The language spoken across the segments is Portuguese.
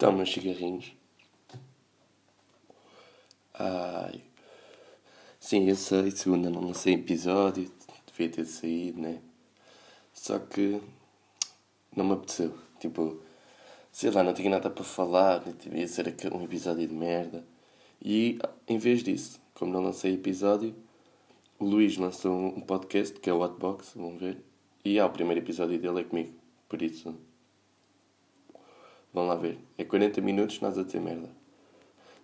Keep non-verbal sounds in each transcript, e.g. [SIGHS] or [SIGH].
Então, meus cigarrinhos. Ai. Sim, eu sei, segunda não lancei episódio, devia ter saído, né? Só que não me apeteceu. Tipo, sei lá, não tinha nada para falar, devia ser um episódio de merda. E em vez disso, como não lancei episódio, o Luís lançou um podcast que é o Hotbox, vão ver. E há o primeiro episódio dele é comigo, por isso Vão lá ver. É 40 minutos nós a dizer merda.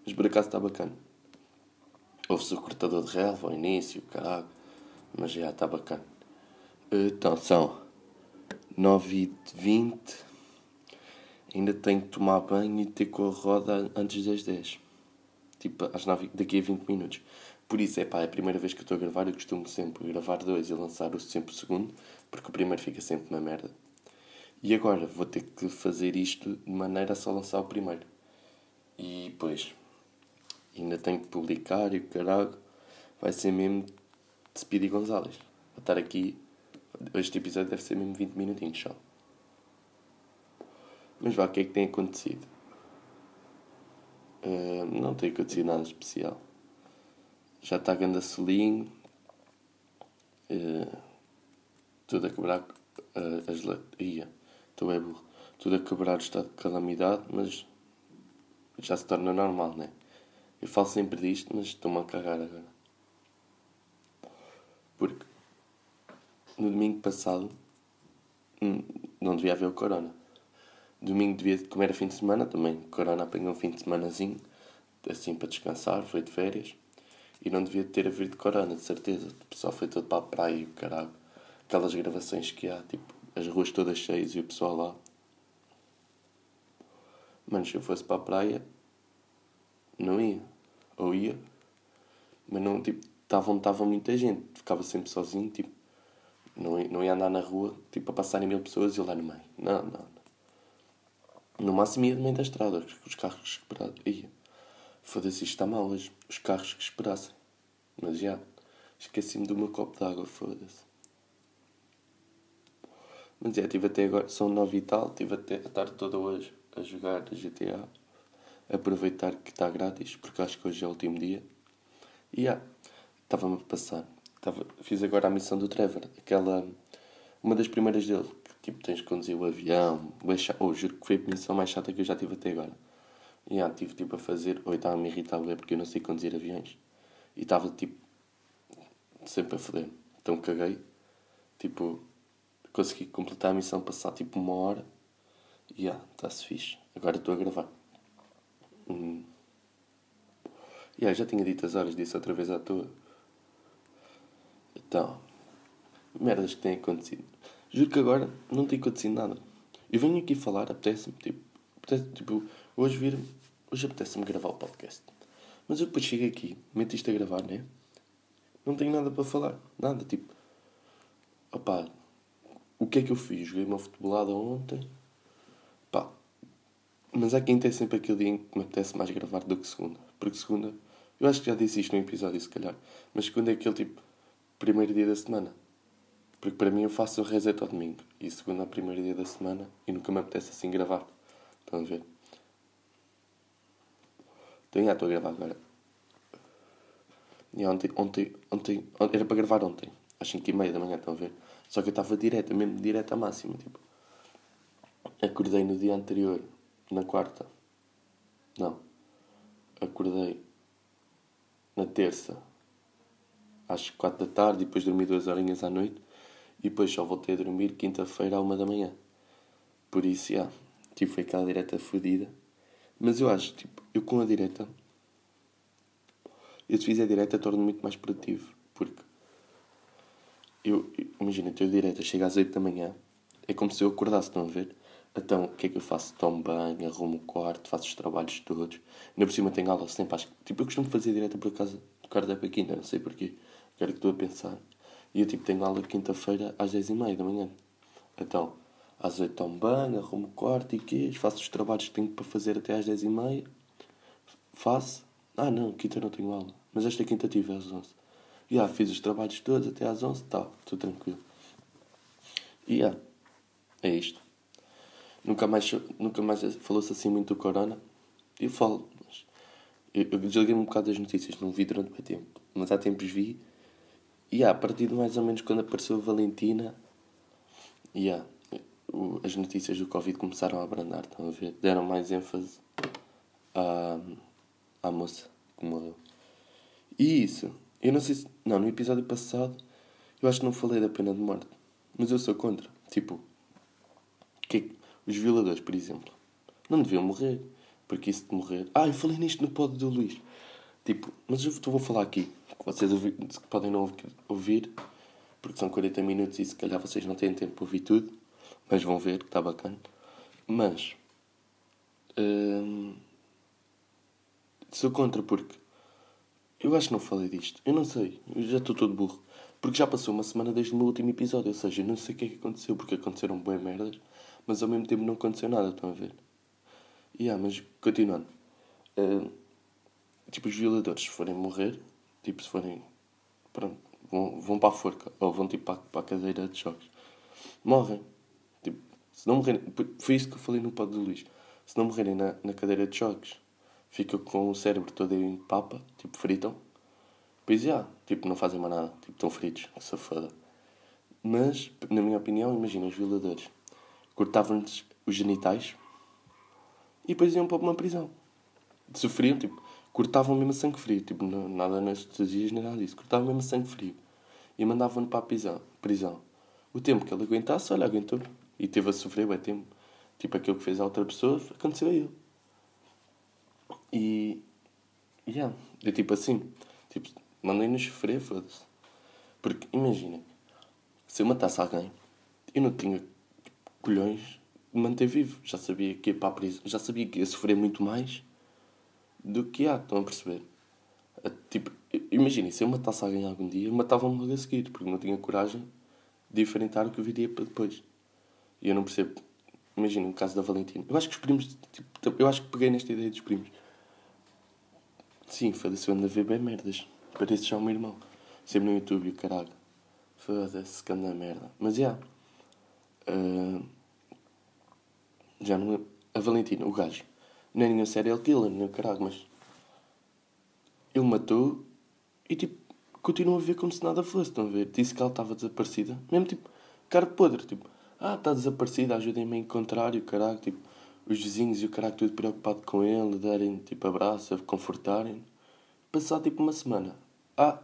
Mas por acaso está bacana. Ouve-se o cortador de relva ao início, caralho. Mas já está bacana. Então são 9h20. Ainda tenho que tomar banho e ter com a roda antes das 10. Tipo, às 9, daqui a 20 minutos. Por isso, é pá, é a primeira vez que estou a gravar. Eu costumo sempre gravar dois e lançar o sempre segundo. Porque o primeiro fica sempre uma merda. E agora vou ter que fazer isto de maneira a só lançar o primeiro. E depois ainda tenho que publicar e o caralho vai ser mesmo de Speedy Gonzalez. Vou estar aqui. Este episódio deve ser mesmo 20 minutinhos só. Mas vá, o que é que tem acontecido? Uh, não tem acontecido nada especial. Já está a selinho. Uh, tudo a quebrar uh, as. Estou é burro. Tudo a quebrar o estado de calamidade, mas já se torna normal, né? Eu falo sempre disto, mas estou-me a cagar agora. Porque no domingo passado hum, não devia haver o corona. Domingo devia, como era fim de semana, também corona apanhou um fim de semanazinho, assim para descansar, foi de férias. E não devia ter havido corona, de certeza. O pessoal foi todo para a praia e o caralho. Aquelas gravações que há, tipo, as ruas todas cheias e o pessoal lá. Mano, se eu fosse para a praia, não ia. Ou ia, mas não, tipo, estava tava muita gente, ficava sempre sozinho, tipo, não, não ia andar na rua, tipo, a passarem mil pessoas e eu lá no meio. Não, não, não. No máximo ia no meio da estrada, os carros que esperassem. Ia. Foda-se, isto está mal hoje. Os carros que esperassem. Mas já, esqueci-me do meu copo d'água, foda-se. Mas é, estive até agora, são nove e tal, estive até a tarde toda hoje a jogar GTA. Aproveitar que está grátis, porque acho que hoje é o último dia. E yeah, estava-me a passar. Estava, fiz agora a missão do Trevor, aquela. Uma das primeiras dele, que tipo tens de conduzir o avião. Ou oh, juro que foi a missão mais chata que eu já tive até agora. E yeah, tive tipo a fazer. Ou estava-me irritar porque eu não sei conduzir aviões. E estava tipo. sempre a foder. Então caguei. Tipo, consegui completar a missão, passar tipo uma hora. E yeah, está-se fixe. Agora estou a gravar. Hum. Yeah, já tinha dito as horas disso outra vez à toa. Então, merdas que têm acontecido. Juro que agora não tem acontecido nada. Eu venho aqui falar, apetece-me, tipo, apetece, tipo, hoje vir, hoje apetece-me gravar o podcast. Mas eu depois chego aqui, meto isto a gravar, né? Não tenho nada para falar, nada, tipo, opá, o que é que eu fiz? Joguei uma futebolada ontem. Pá. Mas há quem tem sempre aquele dia em que me apetece mais gravar do que segunda. Porque segunda. Eu acho que já disse isto num episódio, se calhar. Mas segunda é aquele tipo. Primeiro dia da semana. Porque para mim eu faço o reset ao domingo. E segunda é o primeiro dia da semana. E nunca me apetece assim gravar. Estão a ver? Então já estou a gravar agora. E ontem, ontem, ontem, era para gravar ontem. Às 5 e meia da manhã, estão a ver? Só que eu estava direta, mesmo direta máxima. Tipo, acordei no dia anterior, na quarta. Não. Acordei na terça, às quatro da tarde, depois dormi duas horinhas à noite. E depois só voltei a dormir quinta-feira à uma da manhã. Por isso, já, tipo, foi aquela direta fodida. Mas eu acho, tipo, eu com a direta, eu se fizer direta torno muito mais produtivo. Eu, imagina, estou direita, chego às 8 da manhã, é como se eu acordasse, estão a ver? Então, o que é que eu faço? Tomo banho, arrumo o quarto, faço os trabalhos todos. Ainda por cima tenho aula sempre às... Tipo, eu costumo fazer direita por causa do cardápio aqui, não sei porquê. Agora que estou a pensar. E eu, tipo, tenho aula quinta-feira às 10h30 da manhã. Então, às 8 tomo banho, arrumo o quarto e quê? Faço os trabalhos que tenho para fazer até às 10h30. Faço. Ah, não, quinta não tenho aula. Mas esta quinta tive às 11 yeah, fiz os trabalhos todos até às 11 tal, estou tranquilo. E yeah, é isto. nunca mais, nunca mais falou-se assim muito do Corona. Eu falo, mas eu, eu desliguei-me um bocado das notícias, não vi durante muito tempo, mas há tempos vi. E a partir de mais ou menos quando apareceu a Valentina, yeah, o, as notícias do Covid começaram a abrandar, estão a ver? Deram mais ênfase à, à moça que morreu. E isso, eu não sei se. Não, no episódio passado eu acho que não falei da pena de morte, mas eu sou contra. Tipo, que os violadores, por exemplo, não deviam morrer. Porque isso de morrer. Ah, eu falei nisto no pod do Luís. Tipo, mas eu vou falar aqui. Que vocês ouvi, que podem não ouvir. Porque são 40 minutos e se calhar vocês não têm tempo para ouvir tudo. Mas vão ver que está bacana. Mas. Hum, sou contra porque. Eu acho que não falei disto. Eu não sei. Eu já estou todo burro. Porque já passou uma semana desde o meu último episódio. Ou seja, eu não sei o que é que aconteceu. Porque aconteceram boas merdas. Mas ao mesmo tempo não aconteceu nada. Estão a ver? Yeah, mas continuando. Uh, tipo, os violadores, se forem morrer, tipo, se forem. Pronto, vão, vão para a forca. Ou vão tipo para, para a cadeira de choques. Morrem. Tipo, se não morrerem. Foi isso que eu falei no pod do Luís. Se não morrerem na, na cadeira de choques, ficam com o cérebro todo em papa, tipo, fritam. Pois já, yeah, tipo, não fazem mais nada. Tipo, estão fritos. Essa foda. Mas, na minha opinião, imagina os violadores. Cortavam-lhes os genitais e depois iam para uma prisão. Sofriam, tipo, cortavam mesmo sangue frio, tipo, nada anestesias nem nada disso, cortavam mesmo sangue frio e mandavam-no para a prisão, prisão. O tempo que ele aguentasse, olha, aguentou e teve a sofrer bem tempo. Tipo, aquilo que fez a outra pessoa aconteceu a ele. E. Yeah, é tipo assim. Tipo, mandem-nos sofrer, foda-se. Porque, imagina, se eu matasse alguém, eu não tinha colhões manter vivo. Já sabia que ia para a prisão, já sabia que ia sofrer muito mais do que há, estão a perceber? Tipo, imaginem, se eu matasse alguém algum dia, matava-me logo a seguir, porque não tinha coragem de enfrentar o que viria para depois. E eu não percebo. Imaginem o caso da Valentina. Eu acho que os primos. Tipo, eu acho que peguei nesta ideia dos primos. Sim, eu ando a ver bem merdas. Parece já o meu irmão. Sempre no YouTube, caralho. Foda-se, que anda merda. Mas já. Yeah, uh, já não. A Valentina, o gajo. Nem nenhum serial killer, nem o caralho, mas. Ele matou e tipo. Continua a ver como se nada fosse, estão a ver? Disse que ela estava desaparecida. Mesmo tipo. Cara podre, tipo. Ah, está desaparecida, ajudem-me a encontrar e o caralho, tipo. Os vizinhos e o caralho tudo preocupado com ele, darem tipo abraço, confortarem. Passar tipo uma semana. Ah,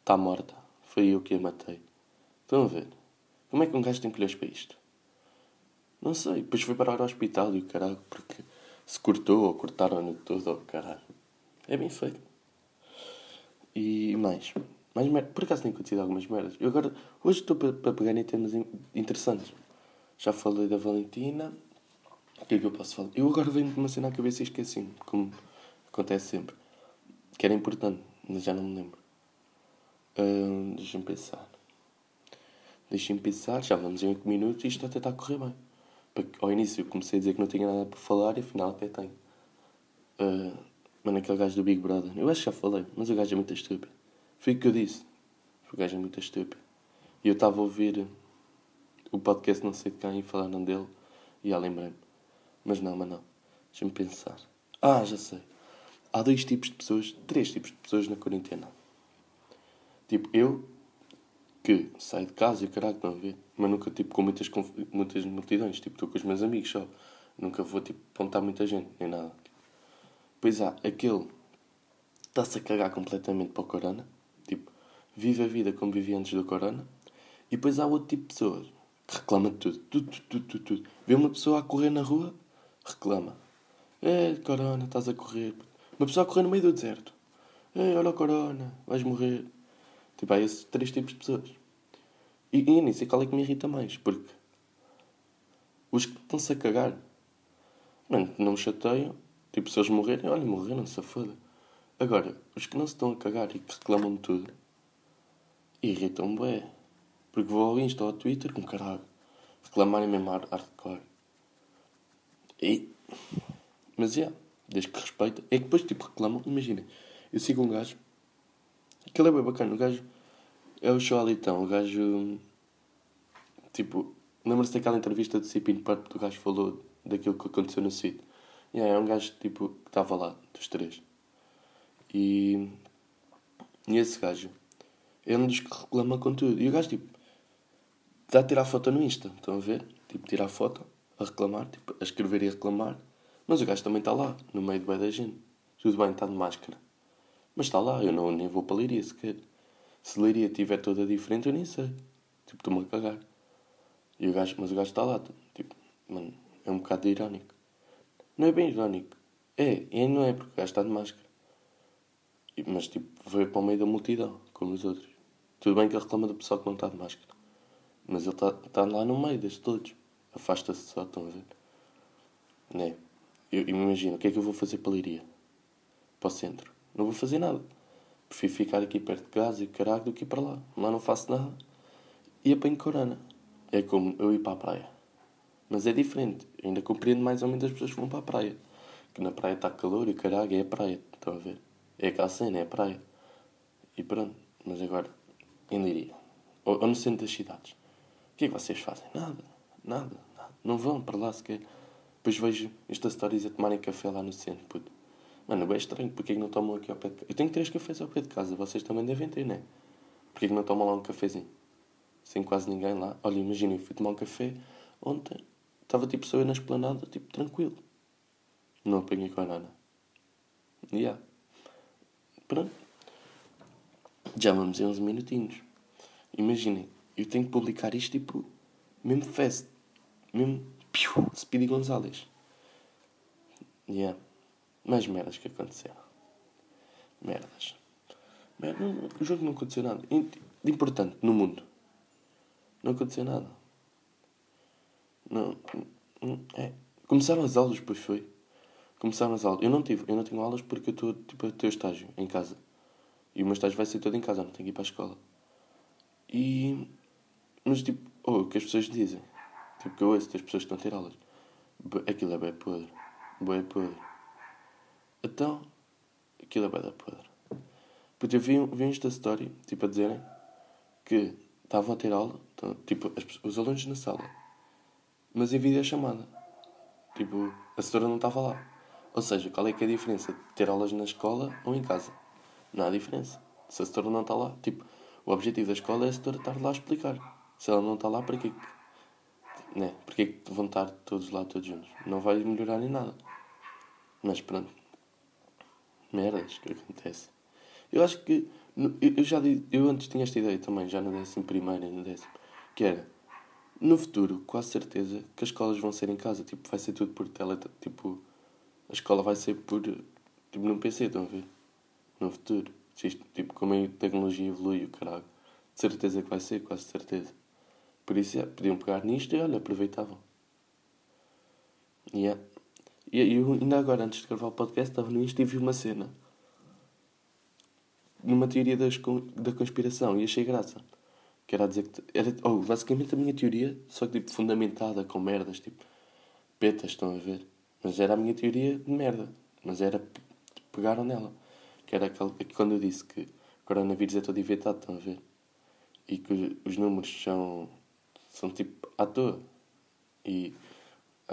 está morta. Foi eu que a matei. Estão a ver? Como é que um gajo tem colheres para isto? Não sei. Depois foi parar ao hospital e o caralho, porque se cortou ou cortaram-no todo, oh, caralho. É bem feito. E mais. Mais mer... Por acaso tem acontecido algumas merdas. Eu agora, hoje estou para pegar em temas interessantes. Já falei da Valentina. O que é que eu posso falar? Eu agora venho de uma cena à cabeça e esqueci como acontece sempre. Que era importante, mas já não me lembro. Uh, Deixa-me pensar. Deixem-me pensar, já vamos em 8 minutos e isto até está a correr bem ao início comecei a dizer que não tinha nada para falar e afinal até tenho. Uh, mano, aquele gajo do Big Brother. Eu acho que já falei, mas o gajo é muito estúpido. Foi o que eu disse. O gajo é muito estúpido. E eu estava a ouvir o podcast não sei de quem e falaram dele e já lembrei-me. Mas não, mas não. Deixa-me pensar. Ah, já sei. Há dois tipos de pessoas, três tipos de pessoas na quarentena. Tipo, eu que saio de casa e o caralho, estão a ver? Mas nunca, tipo, com muitas, muitas multidões. Tipo, estou com os meus amigos só. Nunca vou, tipo, apontar muita gente, nem nada. Pois há aquele está-se a cagar completamente para o corona. Tipo, vive a vida como vivia antes do corona. E depois há outro tipo de pessoas reclama de tudo. Tudo, tudo, tudo, tudo. Vê uma pessoa a correr na rua, reclama. É, corona, estás a correr. Uma pessoa a correr no meio do deserto. É, olha o corona, vais morrer. Tipo, há esses três tipos de pessoas. E, e nisso é qual é que me irrita mais, porque os que estão-se a cagar, não me chateiam. Tipo, se eles morrerem, olha, morreram, se foda. Agora, os que não se estão a cagar e que reclamam de tudo, irritam-me bem. Porque vou ao Insta ou ao Twitter com caralho. Reclamarem mesmo hardcore. E. Mas é, yeah, desde que respeita. É que depois, tipo, reclamam. Imaginem, eu sigo um gajo Aquilo é bem bacana. O gajo é o show então. O gajo. Tipo, lembra-se daquela entrevista de Cipin Purp do gajo falou daquilo que aconteceu no sítio. Yeah, é um gajo tipo que estava lá, dos três. E, e esse gajo é um dos que reclama com tudo. E o gajo tipo está a tirar foto no Insta, estão a ver? Tipo, tirar foto, a reclamar, tipo, a escrever e a reclamar. Mas o gajo também está lá, no meio do bem da gente. Tudo bem, está de máscara. Mas está lá, eu não, nem vou para a Leiria sequer. Se a Leiria estiver toda diferente, eu nem sei. Tipo, estou-me a cagar. E o gajo, mas o gajo está lá. Tipo, mano, é um bocado irónico. Não é bem irónico. É, e não é porque o gajo está de máscara. Mas tipo, veio para o meio da multidão, como os outros. Tudo bem que ele reclama do pessoal que não está de máscara. Mas ele está, está lá no meio destes todos. Afasta-se só, estão a ver? Né? Eu, eu imagino, o que é que eu vou fazer para a Leiria? Para o centro. Não vou fazer nada. Prefiro ficar aqui perto de casa e caralho do que ir para lá. Lá não faço nada. E apanho corona. É como eu ir para a praia. Mas é diferente. Eu ainda compreendo mais ou menos as pessoas que vão para a praia. Que na praia está calor e caralho é a praia. Estão a ver? É aquela cena, é a praia. E pronto. Mas agora, em Leiria. Ou, ou no centro das cidades. Que é que vocês fazem? Nada. Nada. nada. Não vão para lá sequer. Depois vejo estas histórias a tomarem café lá no centro, puto. Mano, é estranho. Porquê que não tomam aqui ao pé de casa? Eu tenho três cafés ao pé de casa. Vocês também devem ter, né? Porquê que não tomam lá um cafezinho? Sem quase ninguém lá. Olha, imagina, eu fui tomar um café ontem. Estava tipo só eu na esplanada, tipo, tranquilo. Não apanhei corona. E yeah. Pronto. Já vamos em uns minutinhos. Imaginem, eu tenho que publicar isto tipo, mesmo fast. Mesmo, piu, Speedy Gonzalez. Yeah. Mais merdas que aconteceram. Merdas. Merda, o jogo não aconteceu nada. De importante no mundo. Não aconteceu nada. Não. É. Começaram as aulas, pois foi. Começaram as aulas. Eu não tive, eu não tenho aulas porque eu estou tipo, a ter estágio em casa. E o meu estágio vai ser todo em casa, não tenho que ir para a escola. E. Mas tipo, oh, o que as pessoas dizem. Tipo, que eu ouço das pessoas que estão a ter aulas. Aquilo é bem podre. Bem podre. Então, aquilo é bada podre. Porque eu vi, vi esta história, tipo, a dizerem que estavam a ter aula, então, tipo, as, os alunos na sala, mas em vídeo chamada. Tipo, a setora não estava lá. Ou seja, qual é que é a diferença de ter aulas na escola ou em casa? Não há diferença. Se a setora não está lá, tipo, o objetivo da escola é a setora estar lá a explicar. Se ela não está lá, para quê? Né? Para que vão estar todos lá, todos juntos? Não vai melhorar em nada. Mas pronto merdas que acontece. Eu acho que. Eu já eu antes tinha esta ideia também, já no décimo primeiro e no décimo, que era no futuro, quase certeza que as escolas vão ser em casa, tipo, vai ser tudo por tele, tipo, a escola vai ser por, tipo, num PC, estão a ver? No futuro. Tipo, como a tecnologia evolui, o caralho. De certeza que vai ser, quase certeza. Por isso, é, podiam pegar nisto e, olha, aproveitavam. Yeah. E eu ainda agora, antes de gravar o podcast, estava no Insta e vi uma cena. Numa teoria das, da conspiração e achei graça. Que era dizer que. Era, oh, basicamente a minha teoria, só que tipo fundamentada com merdas, tipo. Petas, estão a ver? Mas era a minha teoria de merda. Mas era. Pegaram nela. Que era aquele, quando eu disse que o coronavírus é todo inventado, estão a ver? E que os números são. São tipo à toa. E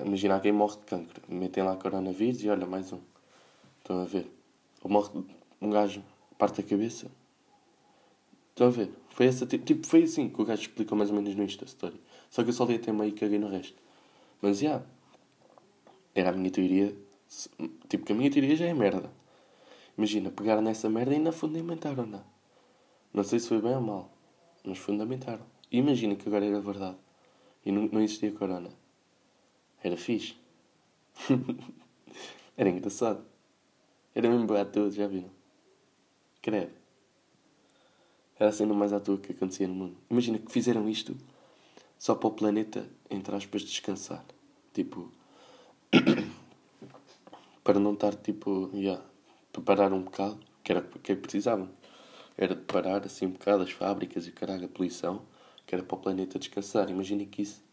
Imagina alguém morre de cancro, metem lá coronavírus e olha, mais um. Estão a ver? Ou morre um gajo, parte a cabeça. Estão a ver? Foi essa, tipo, foi assim que o gajo explicou mais ou menos no Insta Story. Só que eu só li até meio e caguei no resto. Mas, já. Yeah, era a minha teoria. Tipo, que a minha teoria já é merda. Imagina, pegaram nessa merda e ainda fundamentaram, não. Não sei se foi bem ou mal, mas fundamentaram. Imagina que agora era verdade. E não, não existia corona. Era fixe. [LAUGHS] Era engraçado. Era mesmo bem à toa, já viram? Credo. Era a cena mais à toa que acontecia no mundo. Imagina que fizeram isto só para o planeta, entre aspas, descansar. Tipo. [COUGHS] para não estar, tipo. Yeah, para parar um bocado, que era o que precisavam. Era de parar assim um bocado as fábricas e caralho, a poluição, que era para o planeta descansar. Imagina que isso,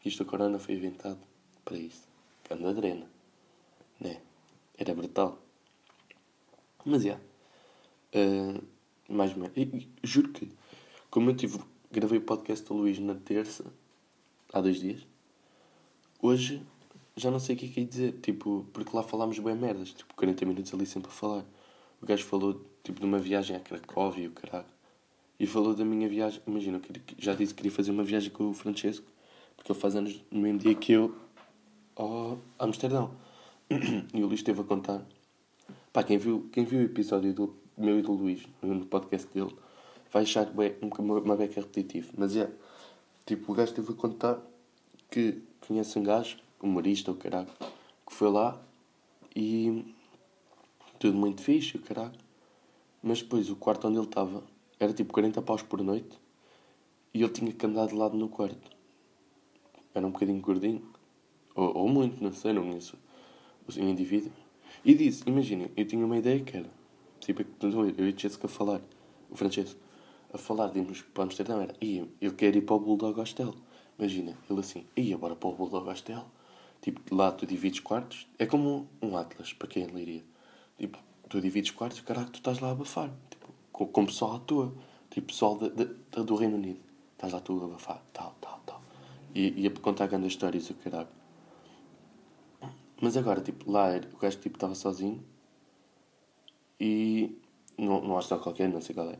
que isto a corona foi inventado para isso. Canda drena. Né? Era brutal. Mas, já. Yeah. Uh, mais ou menos. juro que, como eu tive, gravei o podcast do Luís na terça, há dois dias, hoje já não sei o que é que ia dizer, tipo, porque lá falámos bem merdas, tipo, 40 minutos ali sempre a falar. O gajo falou, tipo, de uma viagem a Cracóvia e o caralho. E falou da minha viagem, imagina, eu já disse que queria fazer uma viagem com o Francesco, porque ele faz anos no mesmo dia que eu, ao Amsterdão. [CLEARS THROAT] E o Luís esteve a contar. Pá, quem viu, quem viu o episódio do meu e do Luís, no podcast dele, vai achar bem, uma, beca repetitivo. Mas é, tipo, o gajo esteve a contar que conhece um gajo, humorista, o caralho, que foi lá e tudo muito fixe, o caralho. Mas depois o quarto onde ele estava era tipo 40 paus por noite e ele tinha que andar de lado no quarto. Era um bocadinho gordinho. Ou, ou muito, não sei, não conheço o indivíduo. E disse, imaginem, eu tinha uma ideia que era, tipo, eu e Jessica a falar, o Francesco, a falar de para Amsterdão, era, ia, eu quero ir para o Bulldog Hostel. Imagina, ele assim, ia, bora para o Bulldog Hostel. Tipo, lá tu divides quartos, é como um Atlas, para quem leria. Tipo, tu divides quartos, caralho, tu estás lá a abafar. Com, com pessoal à tua. Tipo, pessoal de, de, do Reino Unido. Estás lá tu a abafar, tal, tal, tal. E, e a contar grandes histórias, o caralho. Mas agora, tipo, lá o gajo tipo, estava sozinho e. Não, não que qualquer, não sei qual é.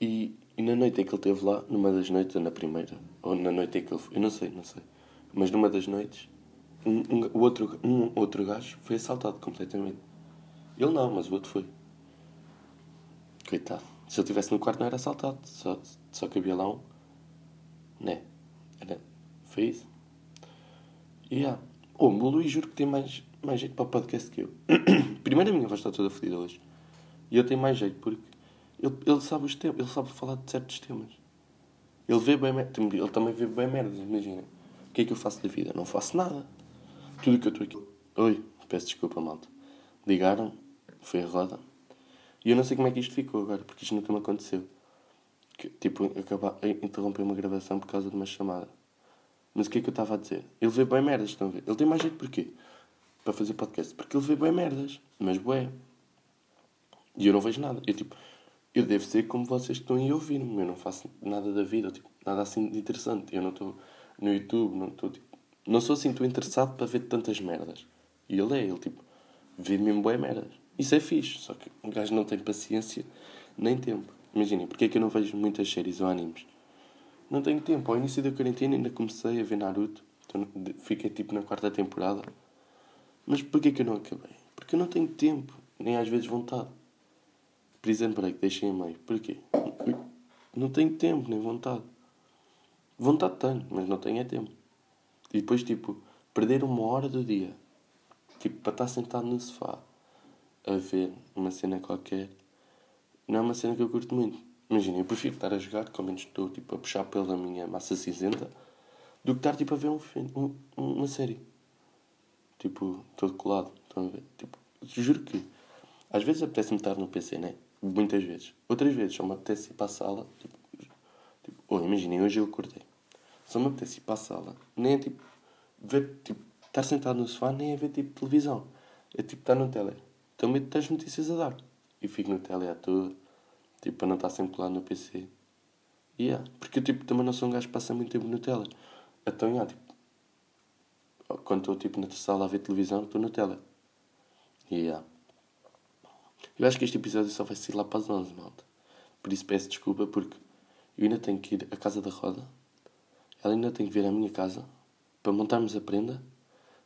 E, e na noite em que ele esteve lá, numa das noites, ou na primeira, ou na noite em que ele foi, eu não sei, não sei. Mas numa das noites, um, um, o outro, um outro gajo foi assaltado completamente. Ele não, mas o outro foi. Coitado. Se ele estivesse no quarto não era assaltado, só, só cabia lá um. Né? Era. Foi isso. E yeah. Oh, o Luís juro que tem mais, mais jeito para o podcast que eu. [COUGHS] Primeiro a minha voz está toda fodida hoje. E eu tenho mais jeito porque ele, ele sabe os temas, ele sabe falar de certos temas. Ele vê bem ele também vê bem merdas, imagina. O que é que eu faço da vida? Não faço nada. Tudo que eu estou aqui. Oi, peço desculpa, malta. Ligaram, foi a roda. E eu não sei como é que isto ficou agora, porque isto nunca me aconteceu. Que, tipo, acabar, interromper uma gravação por causa de uma chamada. Mas o que é que eu estava a dizer? Ele vê bem merdas, estão a ver? Ele tem mais jeito porquê? Para fazer podcast. Porque ele vê bem merdas. Mas bué. E eu não vejo nada. Eu tipo, eu devo ser como vocês que estão aí a ouvir-me. Eu não faço nada da vida, tipo, nada assim de interessante. Eu não estou no YouTube, não estou tipo. Não sou assim tão interessado para ver tantas merdas. E ele é, ele tipo, vê mesmo bué merdas. Isso é fixe, só que um gajo não tem paciência nem tempo. Imaginem, porque é que eu não vejo muitas séries ou animes? Não tenho tempo. Ao início da quarentena ainda comecei a ver Naruto. Então, fiquei tipo na quarta temporada. Mas porquê que eu não acabei? Porque eu não tenho tempo, nem às vezes vontade. Prison Break, deixei a meio. Porquê? Não tenho tempo, nem vontade. Vontade tenho, mas não tenho é tempo. E depois, tipo, perder uma hora do dia. Tipo, para estar sentado no sofá a ver uma cena qualquer. Não é uma cena que eu curto muito. Imagina, eu prefiro estar a jogar, que ao menos estou tipo, a puxar pela minha massa cinzenta, do que estar tipo, a ver um um, uma série. Tipo, todo colado. Estão a ver? Tipo, juro que às vezes apetece-me estar no PC, né? Muitas vezes. Outras vezes só me apetece ir para a sala. Tipo, tipo oh, imaginem, hoje eu acordei. Só me apetece ir para a sala. Nem é tipo, ver, tipo, estar sentado no sofá, nem é ver tipo televisão. É tipo estar no tele. Tenho medo de ter as notícias a dar. E fico no tele à toa Tipo, para não estar sempre colado no PC. E yeah, porque eu tipo, também não sou um gajo que passa muito tempo no tele. Então, yeah, tipo, quando estou tipo, na sala a ver televisão, estou no tele. E yeah. Eu acho que este episódio só vai ser lá para as 11, malta. Por isso peço desculpa, porque eu ainda tenho que ir à casa da roda. Ela ainda tem que vir à minha casa para montarmos a prenda.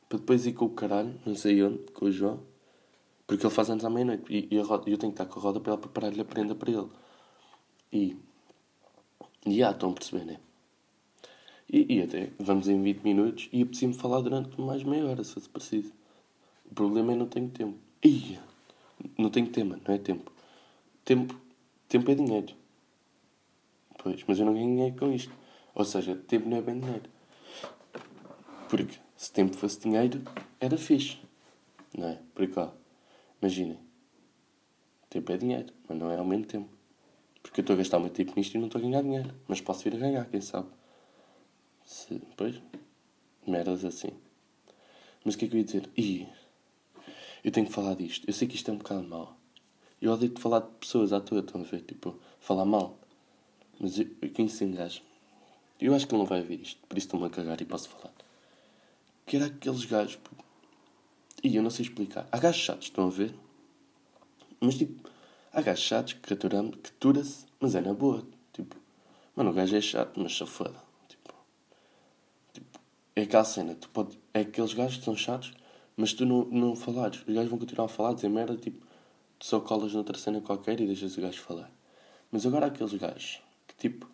Para depois ir com o caralho, não sei onde, com o João porque ele faz anos à meia-noite. E, e roda, eu tenho que estar com a roda para ela preparar-lhe a prenda para ele. E. E ah, estão a perceber, né? E, e até vamos em 20 minutos e eu preciso falar durante mais meia hora, se fosse preciso. O problema é que não tenho tempo. Ia! Não tenho tema, não é tempo. Tempo, tempo é dinheiro. Pois, mas eu não ganho dinheiro com isto. Ou seja, tempo não é bem dinheiro. Porque se tempo fosse dinheiro, era fixe. Não é? Por cá. Imaginem. Tempo é dinheiro, mas não é ao mesmo tempo. Porque eu estou a gastar muito tempo nisto e não estou a ganhar dinheiro. Mas posso vir a ganhar, quem sabe. Se, pois, merdas assim. Mas o que é que eu ia dizer? Ih, eu tenho que falar disto. Eu sei que isto é um bocado mau. Eu odeio de falar de pessoas à toa, estão a ver? Tipo, falar mal. Mas eu, eu conheci um. Eu acho que ele não vai ver isto, por isso estou-me a cagar e posso falar. que era aqueles gajos. E eu não sei explicar. Há gajos chatos, estão a ver? Mas tipo, há gajos chatos que atura-se, que atura mas é na boa. Tipo, mano, o gajo é chato, mas safado. Tipo, tipo, é aquela cena, tu pode, é aqueles gajos que são chatos, mas tu não, não falares. Os gajos vão continuar a falar, dizer merda, tipo, tu só colas noutra cena qualquer e deixas o gajo falar. Mas agora há aqueles gajos que, tipo,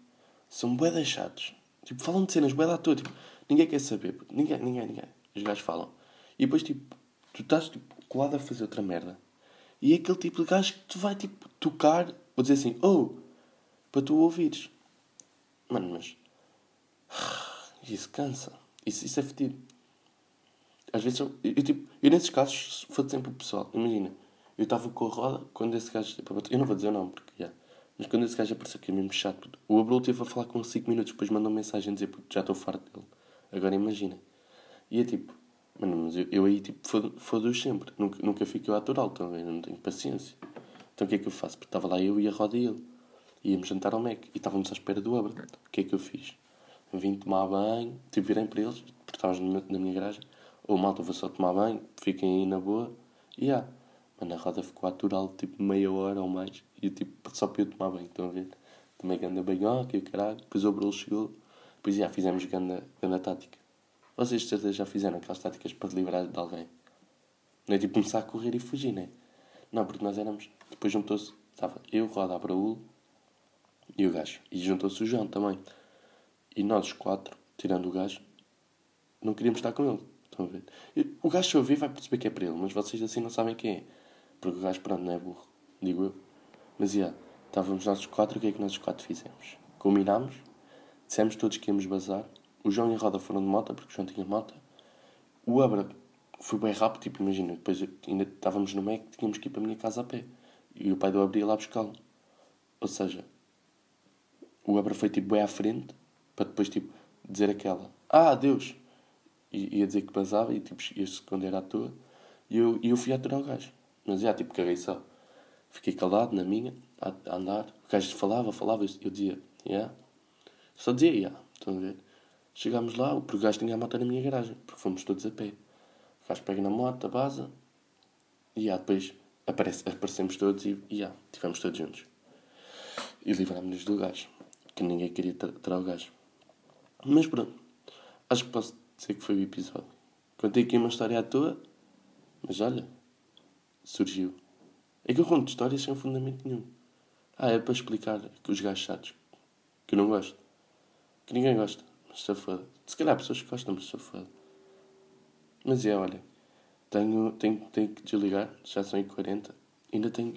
são bué chatos. Tipo, falam de cenas bué da toa, tipo, ninguém quer saber. Ninguém, ninguém, ninguém. Os gajos falam. E depois, tipo, tu estás, tipo, colado a fazer outra merda. E é aquele tipo de gajo que tu vai, tipo, tocar, ou dizer assim, oh, para tu ouvires. Mano, mas... [SIGHS] Isso cansa. Isso, isso é fedido. Às vezes, eu, eu, tipo, eu nesses casos, foda sempre o pessoal. Imagina, eu estava com a roda quando esse gajo. Tipo, eu não vou dizer o nome, porque já. Mas quando esse gajo apareceu aqui, é mesmo chato. O Abril teve a falar com 5 minutos, depois mandou mensagem a dizer, já estou farto dele. Agora imagina. E é tipo, mano, mas eu, eu aí tipo, foda-os sempre. Nunca, nunca fico atural, então eu não tenho paciência. Então o que é que eu faço? Porque estava lá eu e a roda e ele. Íamos jantar ao Mac e estávamos à espera do Abril. O que é que eu fiz? Eu vim tomar banho, tipo, virei para eles, porque estávamos na minha garagem. Ou malta, vou só tomar banho, fiquem aí na boa. E yeah. Mano, a roda ficou atural tipo meia hora ou mais. E eu tipo, só para eu tomar banho, estão a ver? Também ganda banhoca e o caralho. Depois o Bruno chegou. Depois já fizemos ganda, ganda tática. Vocês de certeza já fizeram aquelas táticas para te livrar de alguém. Não é tipo começar a correr e fugir, né? Não, porque nós éramos. Depois juntou-se. Estava eu, Roda, a Braul e o gajo. E juntou-se o João também. E nós, os quatro, tirando o gajo, não queríamos estar com ele. Estão a ver? O gajo, se ouvir, vai perceber que é para ele, mas vocês assim não sabem quem é. Porque o gajo, pronto, não é burro. Digo eu. Mas, ia. Yeah, estávamos nós os quatro. O que é que nós os quatro fizemos? Combinámos. Dissemos todos que íamos bazar. O João e a Roda foram de moto, porque o João tinha moto. O Abra foi bem rápido. Tipo, imagina, depois ainda estávamos no Mac, tínhamos que ir para a minha casa a pé. E o pai do Abra ia lá buscá-lo. Ou seja, o Abra foi tipo bem à frente, para depois, tipo, dizer aquela. Ah, Deus! E ia dizer que basava e tipo, ia esconder à toa. E eu, e eu fui aturar o gajo. Mas já, tipo, caguei só. Fiquei calado na minha, a, a andar. O gajo falava, falava, eu dizia, yeah. Só dizia, yeah. Estão a ver? Chegámos lá, o gajo tinha a moto na minha garagem, porque fomos todos a pé. O gajo pega na moto, a base, e yeah, depois aparece, aparecemos todos e, e yeah, estivemos todos juntos. E livrámos-nos do gajo, que ninguém queria tirar o gajo. Mas pronto, acho que posso dizer que foi o episódio. Contei aqui uma história à toa, mas olha, surgiu. É que eu conto histórias sem fundamento nenhum. Ah, é para explicar que os gajos chatos, que eu não gosto, que ninguém gosta, foda. Se calhar há pessoas que gostam, sou foda. Mas é, olha, tenho, tenho, tenho que desligar, já são 40 ainda tenho.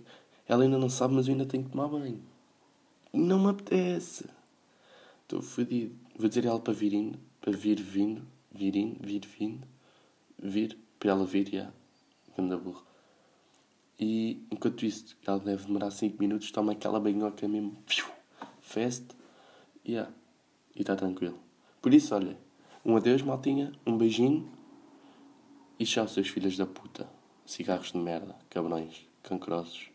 Ela ainda não sabe, mas eu ainda tenho que tomar banho. Não me apetece. Estou fodido. Vou dizer ela para vir indo, para vir vindo, vir indo, vir vindo, vir, para ela vir, já. Ganda burro. E enquanto isso, ela deve demorar 5 minutos, toma aquela banhoca mesmo, fast, yeah, e está tranquilo. Por isso, olha, um adeus, maltinha, um beijinho e tchau, seus filhos da puta, cigarros de merda, cabrões, cancrosos.